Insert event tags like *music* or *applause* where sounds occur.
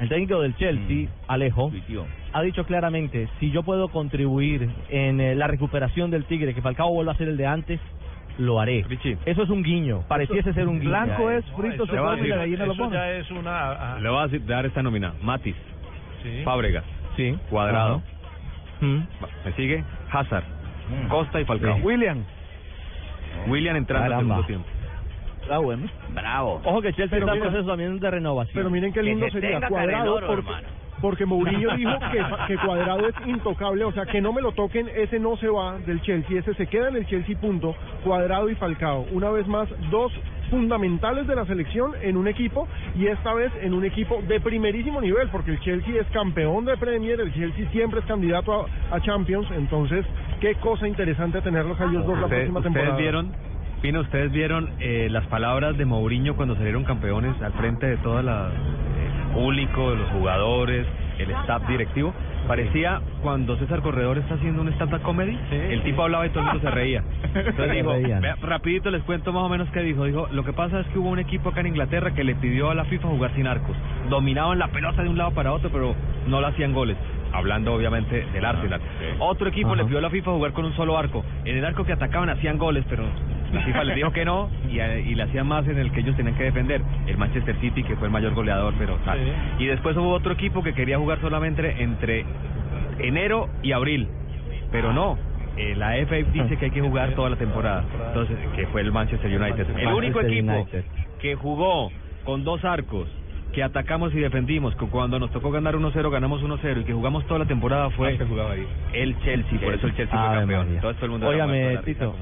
el técnico del Chelsea, Alejo, ha dicho claramente, si yo puedo contribuir en eh, la recuperación del Tigre, que Falcao vuelva a ser el de antes, lo haré. Eso es un guiño, pareciese ser un guiño. Blanco es frito, se le voy a come y la gallina lo eso pone. ya es una... ah, Le voy a dar esta nómina. Matis, sí. Fábregas, Sí. Cuadrado, Mm. ¿me sigue? Hazard, Costa y Falcao. William. William entrando al segundo tiempo. Ah, bueno. Bravo. Ojo que Chelsea está en proceso también de renovación. Pero miren qué lindo sería cuadrado porque, porque Mourinho dijo *laughs* que, que cuadrado es intocable, o sea que no me lo toquen, ese no se va del Chelsea, ese se queda en el Chelsea punto, cuadrado y Falcao. Una vez más, dos fundamentales de la selección en un equipo y esta vez en un equipo de primerísimo nivel, porque el Chelsea es campeón de Premier, el Chelsea siempre es candidato a, a Champions, entonces qué cosa interesante tenerlos a ellos dos la Ustedes, próxima ustedes temporada. vieron, Pino, ustedes vieron eh, las palabras de Mourinho cuando salieron campeones al frente de todo el público, de los jugadores, el staff directivo. Parecía cuando César Corredor está haciendo un stand-up comedy, el tipo hablaba y todo el mundo se reía. *laughs* Entonces dijo, vea, rapidito les cuento más o menos qué dijo. Dijo, lo que pasa es que hubo un equipo acá en Inglaterra que le pidió a la FIFA jugar sin arcos. Dominaban la pelota de un lado para otro, pero no le hacían goles. Hablando obviamente del Arsenal. Otro equipo le Ajá. pidió a la FIFA jugar con un solo arco. En el arco que atacaban hacían goles, pero *laughs* la FIFA les dijo que no y, eh, y le hacían más en el que ellos tenían que defender. El Manchester City, que fue el mayor goleador, pero tal. Sí. Y después hubo otro equipo que quería jugar solamente entre enero y abril, pero no. eh, la FA dice que hay que jugar toda la temporada. Entonces, que fue el Manchester United. El único equipo que jugó con dos arcos, que atacamos y defendimos, que cuando nos tocó ganar 1-0 ganamos 1-0 y que jugamos toda la temporada fue el Chelsea, por eso el Chelsea fue Ave campeón. Entonces todo el mundo Óigame, Tito,